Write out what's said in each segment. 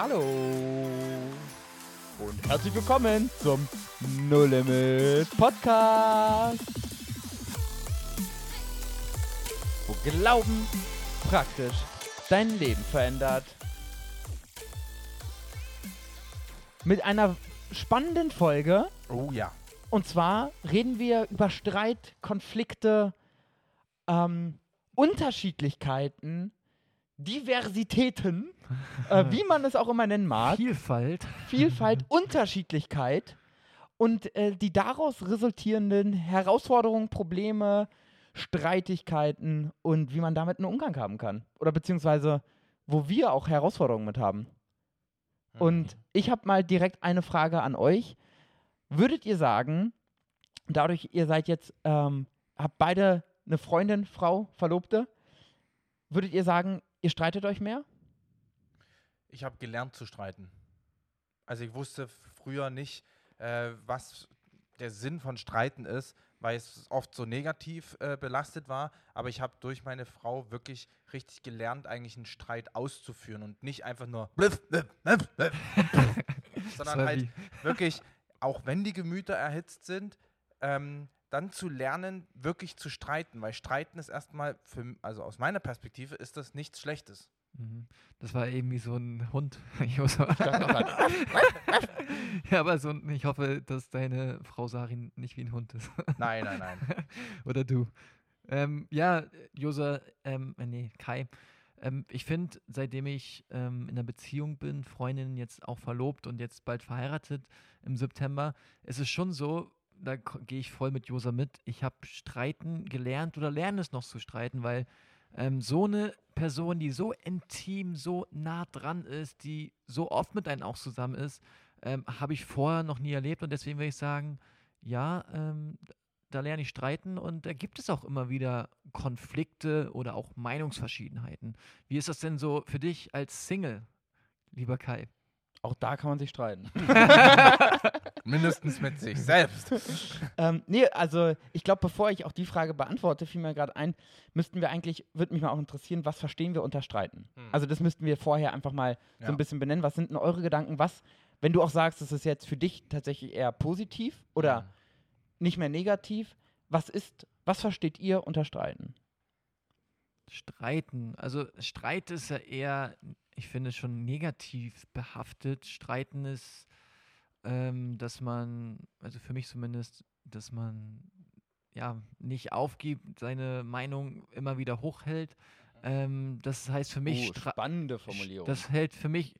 Hallo und herzlich willkommen zum No Limit Podcast. Wo Glauben praktisch dein Leben verändert. Mit einer spannenden Folge. Oh ja. Und zwar reden wir über Streit, Konflikte, ähm, Unterschiedlichkeiten, Diversitäten, äh, wie man es auch immer nennen mag. Vielfalt. Vielfalt, Unterschiedlichkeit und äh, die daraus resultierenden Herausforderungen, Probleme, Streitigkeiten und wie man damit einen Umgang haben kann. Oder beziehungsweise, wo wir auch Herausforderungen mit haben. Und ich habe mal direkt eine Frage an euch. Würdet ihr sagen, dadurch, ihr seid jetzt, ähm, habt beide eine Freundin, Frau, Verlobte, würdet ihr sagen, ihr streitet euch mehr? Ich habe gelernt zu streiten. Also ich wusste früher nicht, äh, was der Sinn von Streiten ist, weil es oft so negativ äh, belastet war. Aber ich habe durch meine Frau wirklich richtig gelernt, eigentlich einen Streit auszuführen und nicht einfach nur bliff, bliff, bliff, bliff, sondern halt wirklich, auch wenn die Gemüter erhitzt sind, ähm, dann zu lernen, wirklich zu streiten, weil Streiten ist erstmal, für, also aus meiner Perspektive, ist das nichts Schlechtes. Mhm. Das war eben wie so ein Hund. Ich muss ja, aber so ein, ich hoffe, dass deine Frau Sarin nicht wie ein Hund ist. Nein, nein, nein. Oder du. Ähm, ja, Josa, ähm, äh, nee, Kai. Ähm, ich finde, seitdem ich ähm, in einer Beziehung bin, Freundin jetzt auch verlobt und jetzt bald verheiratet im September, ist es schon so, da gehe ich voll mit Josa mit. Ich habe Streiten gelernt oder lerne es noch zu streiten, weil ähm, so eine Person, die so intim, so nah dran ist, die so oft mit einem auch zusammen ist, ähm, habe ich vorher noch nie erlebt und deswegen würde ich sagen, ja, ähm, da lerne ich streiten und da gibt es auch immer wieder Konflikte oder auch Meinungsverschiedenheiten. Wie ist das denn so für dich als Single, lieber Kai? Auch da kann man sich streiten. Mindestens mit sich selbst. ähm, nee, also ich glaube, bevor ich auch die Frage beantworte, fiel mir gerade ein, müssten wir eigentlich, würde mich mal auch interessieren, was verstehen wir unter Streiten? Hm. Also das müssten wir vorher einfach mal so Ja. ein bisschen benennen. Was sind denn eure Gedanken? Was, wenn du auch sagst, es ist jetzt für dich tatsächlich eher positiv oder Hm. nicht mehr negativ, was ist, was versteht ihr unter Streiten? Streiten. Also Streit ist ja eher, ich finde, schon negativ behaftet. Streiten ist, ähm, dass man, also für mich zumindest, dass man ja nicht aufgibt, seine Meinung immer wieder hochhält. Ähm, das heißt für mich, oh, spannende Formulierung. das hält für mich,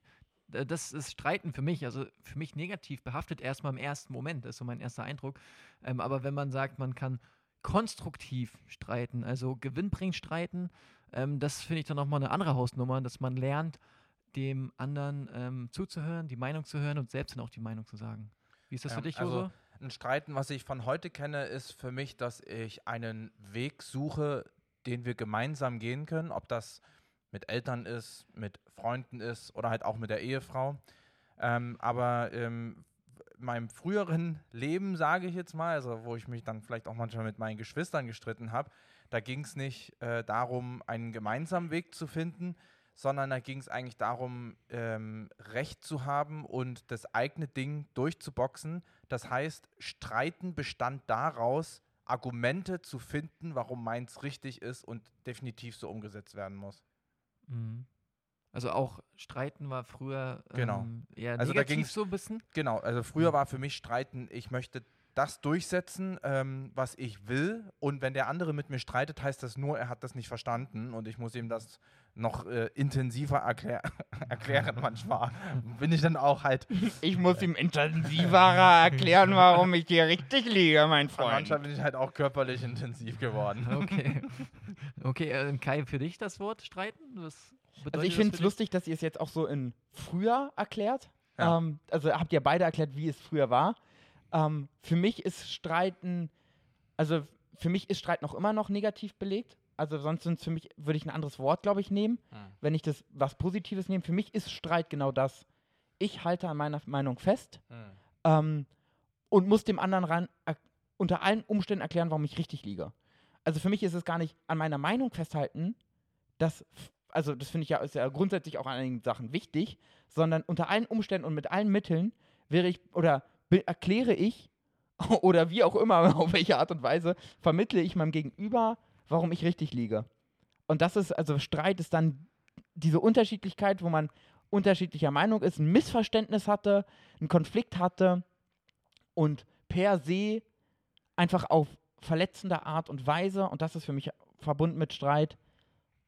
äh, das ist Streiten für mich, also für mich negativ behaftet erstmal im ersten Moment, das ist so mein erster Eindruck. Ähm, aber wenn man sagt, man kann konstruktiv streiten, also gewinnbringend streiten, ähm, das finde ich dann nochmal eine andere Hausnummer, dass man lernt, dem anderen ähm, zuzuhören, die Meinung zu hören und selbst dann auch die Meinung zu sagen. Wie ist das für dich, also? Ein Streiten, was ich von heute kenne, ist für mich, dass ich einen Weg suche, den wir gemeinsam gehen können, ob das mit Eltern ist, mit Freunden ist oder halt auch mit der Ehefrau. Ähm, aber ähm, in meinem früheren Leben, sage ich jetzt mal, also wo ich mich dann vielleicht auch manchmal mit meinen Geschwistern gestritten habe, da ging es nicht äh, darum, einen gemeinsamen Weg zu finden, sondern da ging es eigentlich darum, ähm, Recht zu haben und das eigene Ding durchzuboxen. Das heißt, Streiten bestand daraus, Argumente zu finden, warum meins richtig ist und definitiv so umgesetzt werden muss. Mhm. Also auch Streiten war früher Genau. ähm, eher Also da negativ so ein bisschen. Genau, also früher war für mich Streiten, ich möchte das durchsetzen, ähm, was ich will. Und wenn der andere mit mir streitet, heißt das nur, er hat das nicht verstanden und ich muss ihm das noch äh, intensiver erklär erklären. Manchmal bin ich dann auch halt, ich muss ihm intensiverer erklären, warum ich dir richtig liege, mein Freund. manchmal bin ich halt auch körperlich intensiv geworden. Okay. okay, äh, Kai, für dich das Wort streiten? Was Also ich finde es lustig, dass ihr es jetzt auch so in früher erklärt. Ja. Ähm, also habt ihr beide erklärt, wie es früher war. Ähm, für mich ist Streiten, also für mich ist Streit noch immer noch negativ belegt. Also sonst sind für mich, würde ich ein anderes Wort, glaube ich, nehmen, Hm. wenn ich das was Positives nehme. Für mich ist Streit genau das. Ich halte an meiner Meinung fest Hm. ähm, und muss dem anderen ran, er, unter allen Umständen erklären, warum ich richtig liege. Also für mich ist es gar nicht an meiner Meinung festhalten, das also das finde ich ja, ist ja grundsätzlich auch an einigen Sachen wichtig, sondern unter allen Umständen und mit allen Mitteln wäre ich oder erkläre ich oder wie auch immer, auf welche Art und Weise, vermittle ich meinem Gegenüber, warum ich richtig liege. Und das ist, also Streit ist dann diese Unterschiedlichkeit, wo man unterschiedlicher Meinung ist, ein Missverständnis hatte, einen Konflikt hatte und per se einfach auf verletzende Art und Weise, und das ist für mich verbunden mit Streit,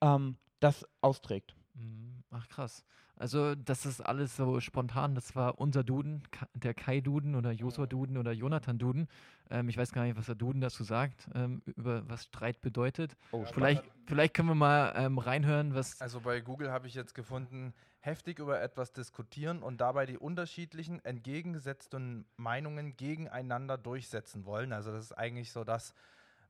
ähm, das austrägt. Mhm. Ach krass. Also, das ist alles so spontan. Das war unser Duden, der Kai-Duden oder Josua-Duden oder Jonathan-Duden. Ähm, ich weiß gar nicht, was der Duden dazu sagt, ähm, über was Streit bedeutet. Oh, vielleicht, vielleicht können wir mal ähm, reinhören, was. Also bei Google habe ich jetzt gefunden, heftig über etwas diskutieren und dabei die unterschiedlichen, entgegengesetzten Meinungen gegeneinander durchsetzen wollen. Also, das ist eigentlich so das,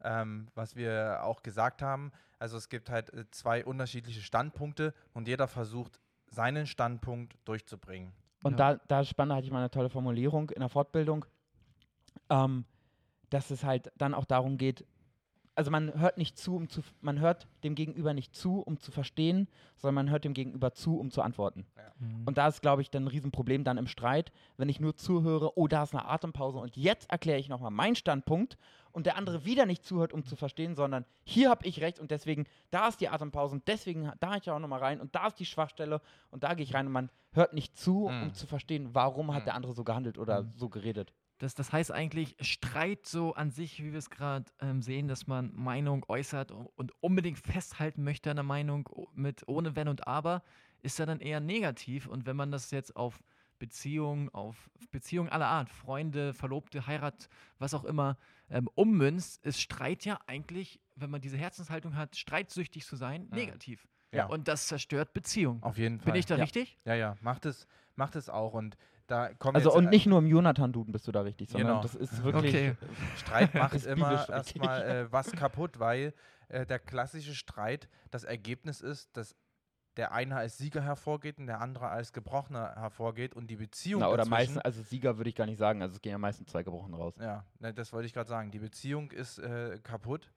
ähm, was wir auch gesagt haben. Also, es gibt halt äh, zwei unterschiedliche Standpunkte und jeder versucht, seinen Standpunkt durchzubringen. Und ja. da, da spannend hatte ich mal eine tolle Formulierung in der Fortbildung, ähm, dass es halt dann auch darum geht, also man hört nicht zu, um zu, man hört dem Gegenüber nicht zu, um zu verstehen, sondern man hört dem Gegenüber zu, um zu antworten. Ja. Mhm. Und da ist, glaube ich, dann ein Riesenproblem dann im Streit, wenn ich nur zuhöre, oh, da ist eine Atempause und jetzt erkläre ich nochmal meinen Standpunkt und der andere wieder nicht zuhört, um zu verstehen, sondern hier habe ich recht und deswegen, da ist die Atempause und deswegen, da gehe ich auch nochmal rein und da ist die Schwachstelle und da gehe ich rein und man hört nicht zu, mhm. um zu verstehen, warum hat mhm. der andere so gehandelt oder mhm. so geredet. Das, das heißt eigentlich, Streit so an sich, wie wir es gerade ähm, sehen, dass man Meinung äußert und unbedingt festhalten möchte an der Meinung mit ohne Wenn und Aber, ist ja dann eher negativ. Und wenn man das jetzt auf Beziehungen, auf Beziehungen aller Art, Freunde, Verlobte, Heirat, was auch immer, ähm, ummünzt, ist Streit ja eigentlich, wenn man diese Herzenshaltung hat, streitsüchtig zu sein, mhm. negativ. Ja. Und das zerstört Beziehungen. Auf jeden Fall. Bin ich da ja. richtig? Ja, ja, macht es, macht es auch. Und da kommen also und nicht nur im Jonathan-Duden bist du da richtig, sondern genau. das ist wirklich. Okay. Streit macht immer erstmal äh, was kaputt, weil äh, der klassische Streit das Ergebnis ist, dass der eine als Sieger hervorgeht und der andere als Gebrochener hervorgeht und die Beziehung. Na, oder meistens, also Sieger würde ich gar nicht sagen, also es gehen ja meistens zwei Gebrochen raus. Ja, ne, das wollte ich gerade sagen. Die Beziehung ist äh, kaputt.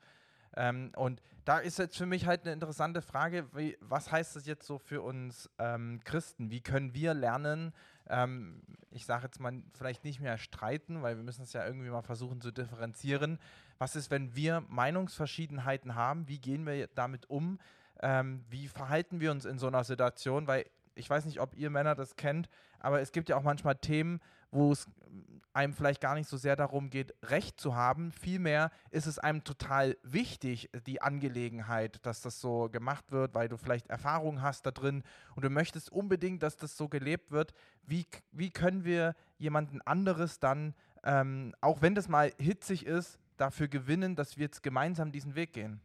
Ähm, und da ist jetzt für mich halt eine interessante Frage, wie, was heißt das jetzt so für uns ähm, Christen? Wie können wir lernen, ähm, ich sage jetzt mal, vielleicht nicht mehr streiten, weil wir müssen es ja irgendwie mal versuchen zu differenzieren. Was ist, wenn wir Meinungsverschiedenheiten haben? Wie gehen wir damit um? Ähm, wie verhalten wir uns in so einer Situation? Weil ich weiß nicht, ob ihr Männer das kennt, aber es gibt ja auch manchmal Themen, wo es einem vielleicht gar nicht so sehr darum geht, Recht zu haben. Vielmehr ist es einem total wichtig, die Angelegenheit, dass das so gemacht wird, weil du vielleicht Erfahrung hast da drin und du möchtest unbedingt, dass das so gelebt wird. Wie, wie können wir jemanden anderes dann, ähm, auch wenn das mal hitzig ist, dafür gewinnen, dass wir jetzt gemeinsam diesen Weg gehen?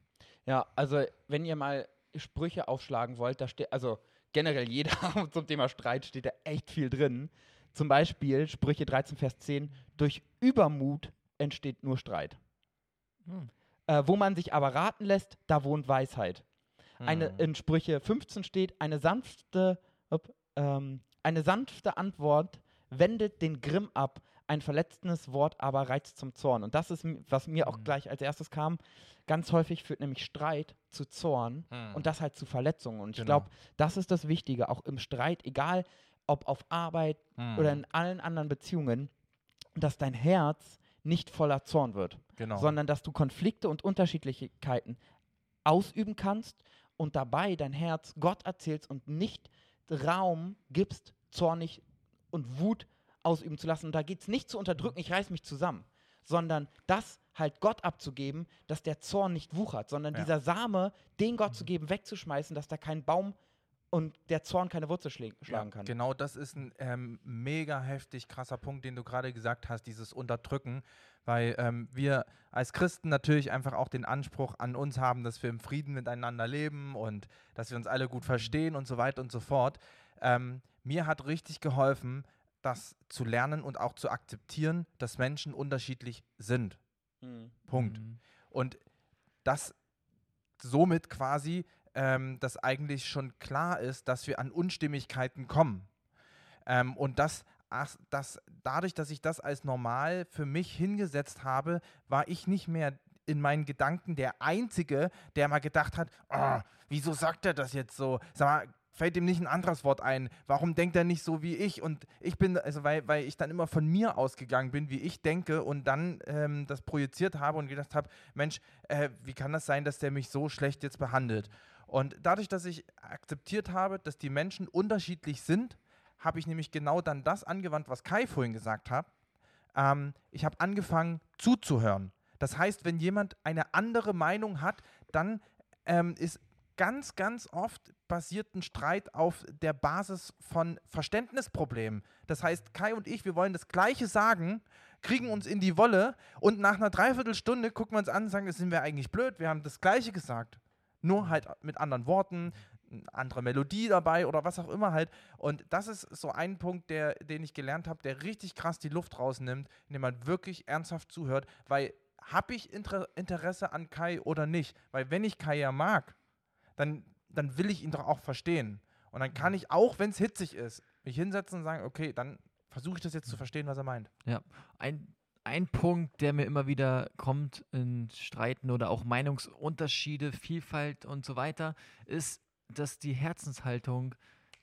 Ja, also wenn ihr mal Sprüche aufschlagen wollt, da steht, also generell jeder zum Thema Streit steht da echt viel drin. Zum Beispiel Sprüche 13, Vers 10, durch Übermut entsteht nur Streit. Hm. Äh, wo man sich aber raten lässt, da wohnt Weisheit. Hm. Eine, in Sprüche 15 steht, eine sanfte, op, ähm, eine sanfte Antwort wendet den Grimm ab, ein verletzendes Wort aber reizt zum Zorn. Und das ist, was mir auch hm. gleich als erstes kam. Ganz häufig führt nämlich Streit zu Zorn hm. und das halt zu Verletzungen. Und ich genau. glaube, das ist das Wichtige, auch im Streit, egal ob auf Arbeit hm. oder in allen anderen Beziehungen, dass dein Herz nicht voller Zorn wird, genau. sondern dass du Konflikte und Unterschiedlichkeiten ausüben kannst und dabei dein Herz Gott erzählst und nicht Raum gibst, zornig und Wut ausüben zu lassen. Und da geht es nicht zu unterdrücken, ich reiß mich zusammen, sondern das halt Gott abzugeben, dass der Zorn nicht wuchert, sondern ja. dieser Same, den Gott zu geben, wegzuschmeißen, dass da kein Baum und der Zorn keine Wurzel schlagen ja, kann. Genau, das ist ein ähm, mega heftig krasser Punkt, den du gerade gesagt hast, dieses Unterdrücken, weil ähm, wir als Christen natürlich einfach auch den Anspruch an uns haben, dass wir im Frieden miteinander leben und dass wir uns alle gut verstehen und so weiter und so fort. Ähm, mir hat richtig geholfen, das zu lernen und auch zu akzeptieren, dass Menschen unterschiedlich sind. Mhm. Punkt. Mhm. Und das somit quasi ähm, dass eigentlich schon klar ist, dass wir an Unstimmigkeiten kommen. Ähm, und das, das, dadurch, dass ich das als normal für mich hingesetzt habe, war ich nicht mehr in meinen Gedanken der Einzige, der mal gedacht hat, oh, wieso sagt er das jetzt so? Sag mal, fällt ihm nicht ein anderes Wort ein? Warum denkt er nicht so wie ich? Und ich bin, also weil, weil ich dann immer von mir ausgegangen bin, wie ich denke und dann ähm, das projiziert habe und gedacht habe, Mensch, äh, wie kann das sein, dass der mich so schlecht jetzt behandelt? Und dadurch, dass ich akzeptiert habe, dass die Menschen unterschiedlich sind, habe ich nämlich genau dann das angewandt, was Kai vorhin gesagt hat. Ähm, ich habe angefangen zuzuhören. Das heißt, wenn jemand eine andere Meinung hat, dann ähm, ist ganz, ganz oft basiert ein Streit auf der Basis von Verständnisproblemen. Das heißt, Kai und ich, wir wollen das Gleiche sagen, kriegen uns in die Wolle und nach einer Dreiviertelstunde gucken wir uns an und sagen, sind wir eigentlich blöd, wir haben das Gleiche gesagt. Nur halt mit anderen Worten, eine andere Melodie dabei oder was auch immer halt. Und das ist so ein Punkt, der, den ich gelernt habe, der richtig krass die Luft rausnimmt, indem man wirklich ernsthaft zuhört, weil habe ich Inter Interesse an Kai oder nicht? Weil wenn ich Kai ja mag, dann, dann will ich ihn doch auch verstehen. Und dann kann ich auch, wenn es hitzig ist, mich hinsetzen und sagen, okay, dann versuche ich das jetzt zu verstehen, was er meint. Ja, ein, ein Punkt, der mir immer wieder kommt in Streiten oder auch Meinungsunterschiede, Vielfalt und so weiter, ist, dass die Herzenshaltung,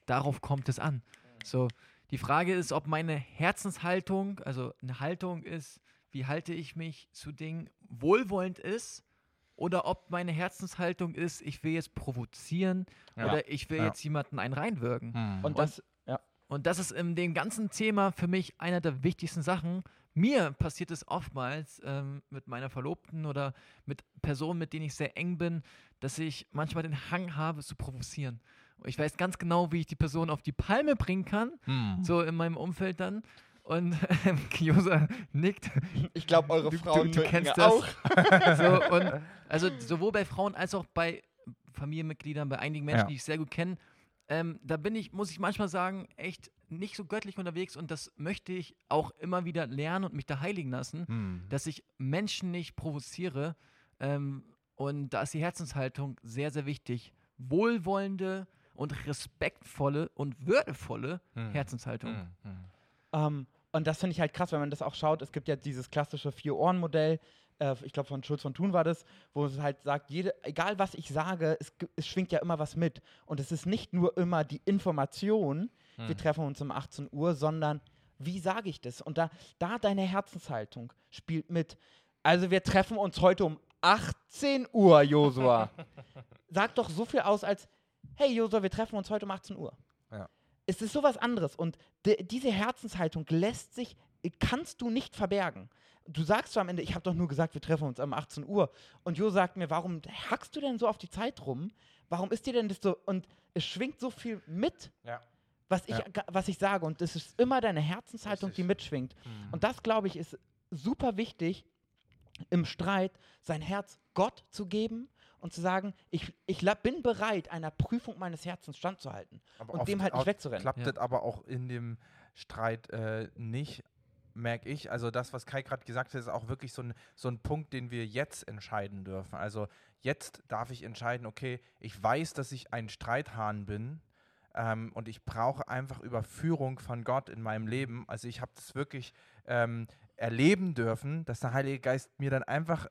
darauf kommt es an. So, die Frage ist, ob meine Herzenshaltung, also eine Haltung ist, wie halte ich mich zu Dingen wohlwollend ist, oder ob meine Herzenshaltung ist, ich will jetzt provozieren Ja. oder ich will Ja. jetzt jemanden einen reinwirken. Hm. Und das, ja. Und das ist in dem ganzen Thema für mich einer der wichtigsten Sachen. Mir passiert es oftmals ähm, mit meiner Verlobten oder mit Personen, mit denen ich sehr eng bin, dass ich manchmal den Hang habe zu provozieren. Und ich weiß ganz genau, wie ich die Person auf die Palme bringen kann, Hm. so in meinem Umfeld dann. Und ähm, Kiosa nickt. Ich glaube, eure Du- Frauen du, du kennst das. auch. so, und also sowohl bei Frauen als auch bei Familienmitgliedern, bei einigen Menschen, Ja. die ich sehr gut kenne, ähm, da bin ich, muss ich manchmal sagen, echt nicht so göttlich unterwegs und das möchte ich auch immer wieder lernen und mich da heiligen lassen, Hm. dass ich Menschen nicht provoziere. Ähm, und da ist die Herzenshaltung sehr, sehr wichtig. Wohlwollende und respektvolle und würdevolle Hm. Herzenshaltung. Hm. Hm. Ähm, und das finde ich halt krass, wenn man das auch schaut. Es gibt ja dieses klassische Vier-Ohren-Modell. Äh, ich glaube, von Schulz von Thun war das, wo es halt sagt, jede, egal was ich sage, es, es schwingt ja immer was mit. Und es ist nicht nur immer die Information, wir Hm. treffen uns um 18 Uhr, sondern wie sage ich das? Und da, da deine Herzenshaltung spielt mit. Also wir treffen uns heute um 18 Uhr, Josua. Sag doch so viel aus als, hey Josua, wir treffen uns heute um 18 Uhr. Ja. Es ist sowas anderes. Und diese Herzenshaltung lässt sich, kannst du nicht verbergen. Du sagst so am Ende, ich habe doch nur gesagt, wir treffen uns um 18 Uhr. Und Jo sagt mir, warum hackst du denn so auf die Zeit rum? Warum ist dir denn das so? Und es schwingt so viel mit, Ja. was ich, Ja. was ich sage. Und es ist immer deine Herzenshaltung, Richtig. die mitschwingt. Hm. Und das, glaube ich, ist super wichtig im Streit, sein Herz Gott zu geben und zu sagen, ich, ich bin bereit, einer Prüfung meines Herzens standzuhalten Aber und oft- dem halt nicht wegzurennen. Klappt Ja. das aber auch in dem Streit äh, nicht, merke ich. Also das, was Kai gerade gesagt hat, ist auch wirklich so ein, so ein Punkt, den wir jetzt entscheiden dürfen. Also jetzt darf ich entscheiden, okay, ich weiß, dass ich ein Streithahn bin ähm, und ich brauche einfach Überführung von Gott in meinem Leben. Also ich habe das wirklich ähm, erleben dürfen, dass der Heilige Geist mir dann einfach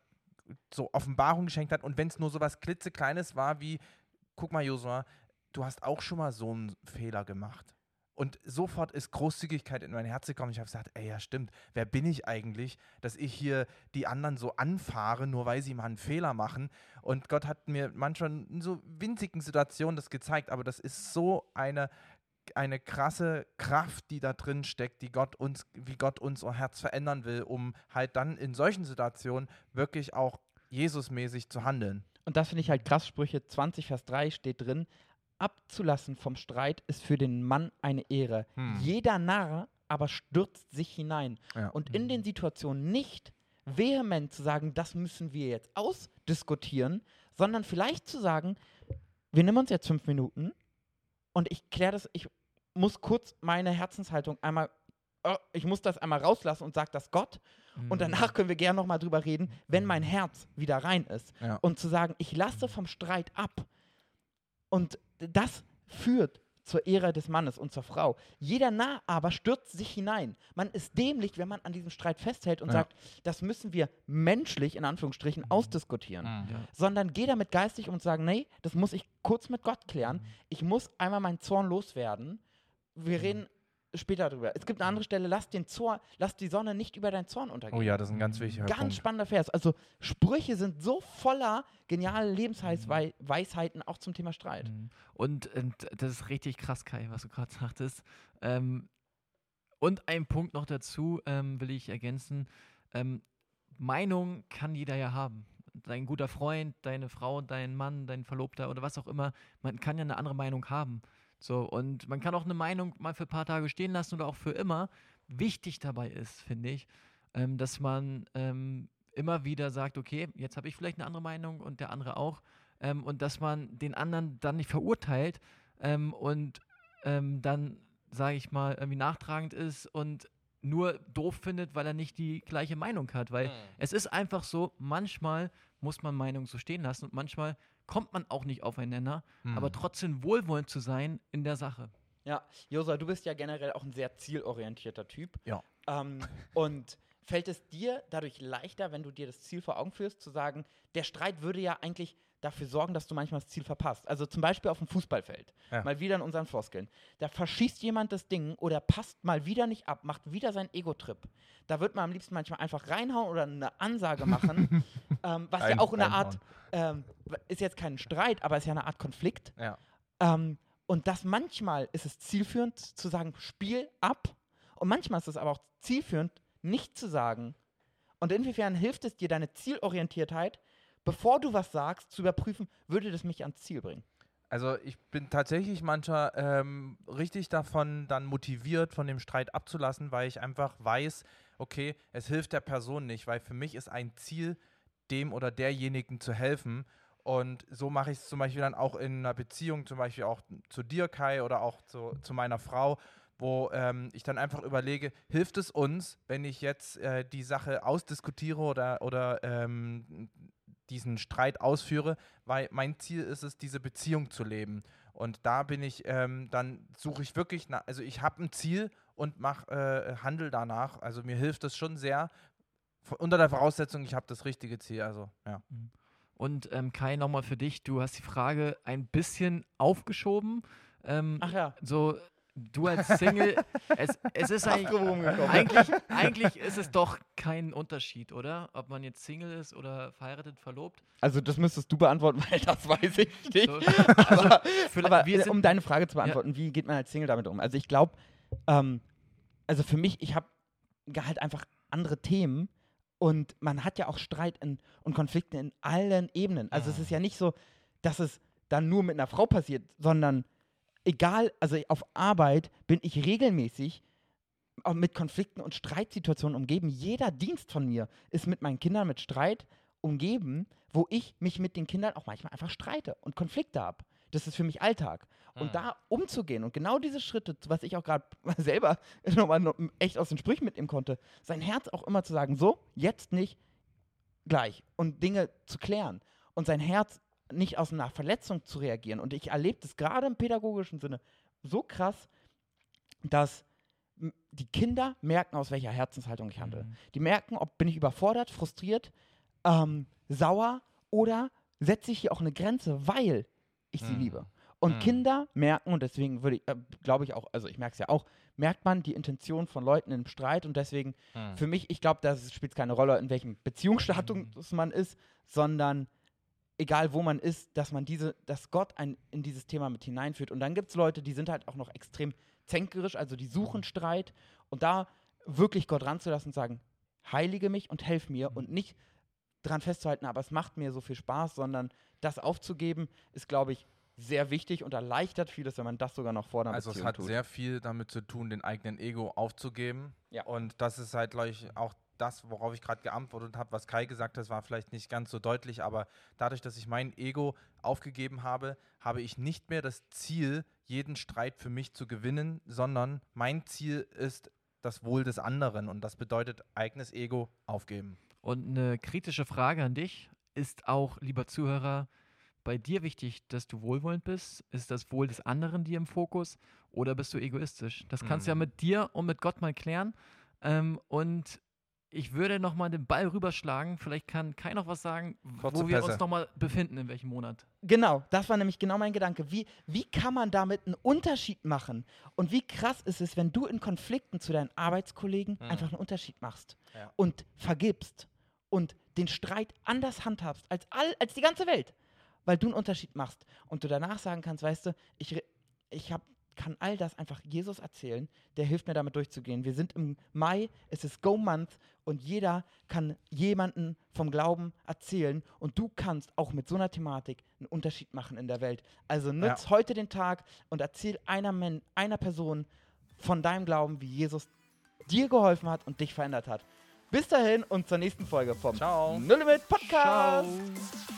so Offenbarung geschenkt hat und wenn es nur so was klitzekleines war wie, guck mal Josua, du hast auch schon mal so einen Fehler gemacht. Und sofort ist Großzügigkeit in mein Herz gekommen. Ich habe gesagt, ey, ja stimmt, wer bin ich eigentlich, dass ich hier die anderen so anfahre, nur weil sie mal einen Fehler machen. Und Gott hat mir manchmal in so winzigen Situationen das gezeigt, aber das ist so eine, eine krasse Kraft, die da drin steckt, die Gott uns, wie Gott unser Herz verändern will, um halt dann in solchen Situationen wirklich auch Jesusmäßig zu handeln. Und das finde ich halt krass. Sprüche 20, Vers 3 steht drin: Abzulassen vom Streit ist für den Mann eine Ehre. Hm. Jeder Narr aber stürzt sich hinein. Ja. Und in den Situationen nicht vehement zu sagen, das müssen wir jetzt ausdiskutieren, sondern vielleicht zu sagen, wir nehmen uns jetzt fünf Minuten und ich kläre das, ich muss kurz meine Herzenshaltung einmal, äh, ich muss das einmal rauslassen und sage das Gott und danach können wir gerne nochmal drüber reden, wenn mein Herz wieder rein ist. Ja. Und zu sagen, ich lasse vom Streit ab. Und das führt zur Ehre des Mannes und zur Frau. Jeder Narr aber stürzt sich hinein. Man ist dämlich, wenn man an diesem Streit festhält und Ja. sagt, das müssen wir menschlich, in Anführungsstrichen, ausdiskutieren. Mhm. Sondern geh damit geistig um und sag, nee, das muss ich kurz mit Gott klären. Ich muss einmal meinen Zorn loswerden. Wir reden später drüber. Es gibt eine andere Stelle, lass den Zorn, lass die Sonne nicht über deinen Zorn untergehen. Oh ja, das ist ein ganz wichtiger Ganz Punkt. spannender Vers. Also Sprüche sind so voller geniale Lebensweisheiten auch zum Thema Streit. Mhm. Und, und das ist richtig krass, Kai, was du gerade sagtest. Ähm, und ein Punkt noch dazu ähm, will ich ergänzen. Ähm, Meinung kann jeder ja haben. Dein guter Freund, deine Frau, dein Mann, dein Verlobter oder was auch immer, man kann ja eine andere Meinung haben. So, und man kann auch eine Meinung mal für ein paar Tage stehen lassen oder auch für immer. Wichtig dabei ist, finde ich, ähm, dass man ähm, immer wieder sagt, okay, jetzt habe ich vielleicht eine andere Meinung und der andere auch. Ähm, und dass man den anderen dann nicht verurteilt ähm, und ähm, dann, sage ich mal, irgendwie nachtragend ist und nur doof findet, weil er nicht die gleiche Meinung hat. Weil es ist einfach so, manchmal muss man Meinungen so stehen lassen und manchmal kommt man auch nicht aufeinander, Mhm. aber trotzdem wohlwollend zu sein in der Sache. Ja, Josa, du bist ja generell auch ein sehr zielorientierter Typ. Ja. Ähm, und fällt es dir dadurch leichter, wenn du dir das Ziel vor Augen führst, zu sagen, der Streit würde ja eigentlich dafür sorgen, dass du manchmal das Ziel verpasst. Also zum Beispiel auf dem Fußballfeld, Ja. mal wieder in unseren Floskeln. Da verschießt jemand das Ding oder passt mal wieder nicht ab, macht wieder seinen Ego-Trip. Da wird man am liebsten manchmal einfach reinhauen oder eine Ansage machen, ähm, was ja Ein- auch eine. Art, ähm, ist jetzt kein Streit, aber ist ja eine Art Konflikt. Ja. Ähm, und das manchmal ist es zielführend zu sagen, Spiel ab. Und manchmal ist es aber auch zielführend, nicht zu sagen. Und inwiefern hilft es dir, deine Zielorientiertheit, bevor du was sagst, zu überprüfen, würde das mich ans Ziel bringen? Also ich bin tatsächlich manchmal ähm, richtig davon dann motiviert, von dem Streit abzulassen, weil ich einfach weiß, okay, es hilft der Person nicht, weil für mich ist ein Ziel, dem oder derjenigen zu helfen. Und so mache ich es zum Beispiel dann auch in einer Beziehung, zum Beispiel auch zu dir, Kai, oder auch zu, zu meiner Frau, wo ähm, ich dann einfach überlege, hilft es uns, wenn ich jetzt äh, die Sache ausdiskutiere oder, oder ähm, diesen Streit ausführe, weil mein Ziel ist es, diese Beziehung zu leben. Und da bin ich, ähm, dann suche ich wirklich, nach, also ich habe ein Ziel und mache äh, Handel danach. Also mir hilft es schon sehr, unter der Voraussetzung, ich habe das richtige Ziel. Also ja. Und ähm, Kai, nochmal für dich, du hast die Frage ein bisschen aufgeschoben. Ähm, Ach ja. so, du als Single, es, es ist eigentlich, eigentlich, eigentlich ist es doch kein Unterschied, oder? Ob man jetzt Single ist oder verheiratet, verlobt. Also das müsstest du beantworten, weil das weiß ich nicht. So, aber vielleicht- aber sind- um deine Frage zu beantworten, wie geht man als Single damit um? Also ich glaube, ähm, also für mich, ich habe halt einfach andere Themen und man hat ja auch Streit in, und Konflikte in allen Ebenen. Also es ist ja nicht so, dass es dann nur mit einer Frau passiert, sondern egal, also auf Arbeit bin ich regelmäßig auch mit Konflikten und Streitsituationen umgeben. Jeder Dienst von mir ist mit meinen Kindern mit Streit umgeben, wo ich mich mit den Kindern auch manchmal einfach streite und Konflikte habe. Das ist für mich Alltag. Und Mhm. da umzugehen und genau diese Schritte, was ich auch gerade selber nochmal noch echt aus den Sprüchen mitnehmen konnte, sein Herz auch immer zu sagen, so, jetzt nicht, gleich. Und Dinge zu klären. Und sein Herz nicht aus einer Verletzung zu reagieren. Und ich erlebe das gerade im pädagogischen Sinne so krass, dass die Kinder merken, aus welcher Herzenshaltung ich handle. Mhm. Die merken, ob bin ich überfordert, frustriert, ähm, sauer oder setze ich hier auch eine Grenze, weil ich sie Mhm. liebe. Und Mhm. Kinder merken, und deswegen würde ich, äh, glaube ich auch, also ich merke es ja auch, merkt man die Intention von Leuten im Streit und deswegen Hm. für mich, ich glaube, da spielt keine Rolle, in welchem Beziehungsstatus man ist, sondern egal wo man ist, dass man diese, dass Gott ein, in dieses Thema mit hineinführt. Und dann gibt es Leute, die sind halt auch noch extrem zänkerisch, also die suchen Streit und da wirklich Gott ranzulassen und sagen, heilige mich und helf mir und nicht dran festzuhalten, aber es macht mir so viel Spaß, sondern das aufzugeben, ist, glaube ich, sehr wichtig und erleichtert vieles, wenn man das sogar noch vor einer Also es hat tut. sehr viel damit zu tun, den eigenen Ego aufzugeben. Ja. Und das ist halt, glaube ich, auch das, worauf ich gerade geantwortet habe, was Kai gesagt hat, war vielleicht nicht ganz so deutlich, aber dadurch, dass ich mein Ego aufgegeben habe, habe ich nicht mehr das Ziel, jeden Streit für mich zu gewinnen, sondern mein Ziel ist das Wohl des anderen und das bedeutet eigenes Ego aufgeben. Und eine kritische Frage an dich ist auch, lieber Zuhörer, bei dir wichtig, dass du wohlwollend bist? Ist das Wohl des anderen dir im Fokus oder bist du egoistisch? Das kannst du ja Mhm. mit dir und mit Gott mal klären. Ähm, und ich würde nochmal den Ball rüberschlagen. Vielleicht kann Kai noch was sagen, Kurze wo wir Pässe. uns nochmal befinden, in welchem Monat. Genau, das war nämlich genau mein Gedanke. Wie, wie kann man damit einen Unterschied machen? Und wie krass ist es, wenn du in Konflikten zu deinen Arbeitskollegen Mhm. einfach einen Unterschied machst Ja. und vergibst und den Streit anders handhabst als, all, als die ganze Welt, weil du einen Unterschied machst und du danach sagen kannst, weißt du, ich, re- ich hab, kann all das einfach Jesus erzählen, der hilft mir damit durchzugehen. Wir sind im Mai, es ist Go Month und jeder kann jemanden vom Glauben erzählen und du kannst auch mit so einer Thematik einen Unterschied machen in der Welt. Also nutz heute den Tag und erzähl einer, Men einer Person von deinem Glauben, wie Jesus dir geholfen hat und dich verändert hat. Bis dahin und zur nächsten Folge vom Ciao. No Limit Podcast. Ciao.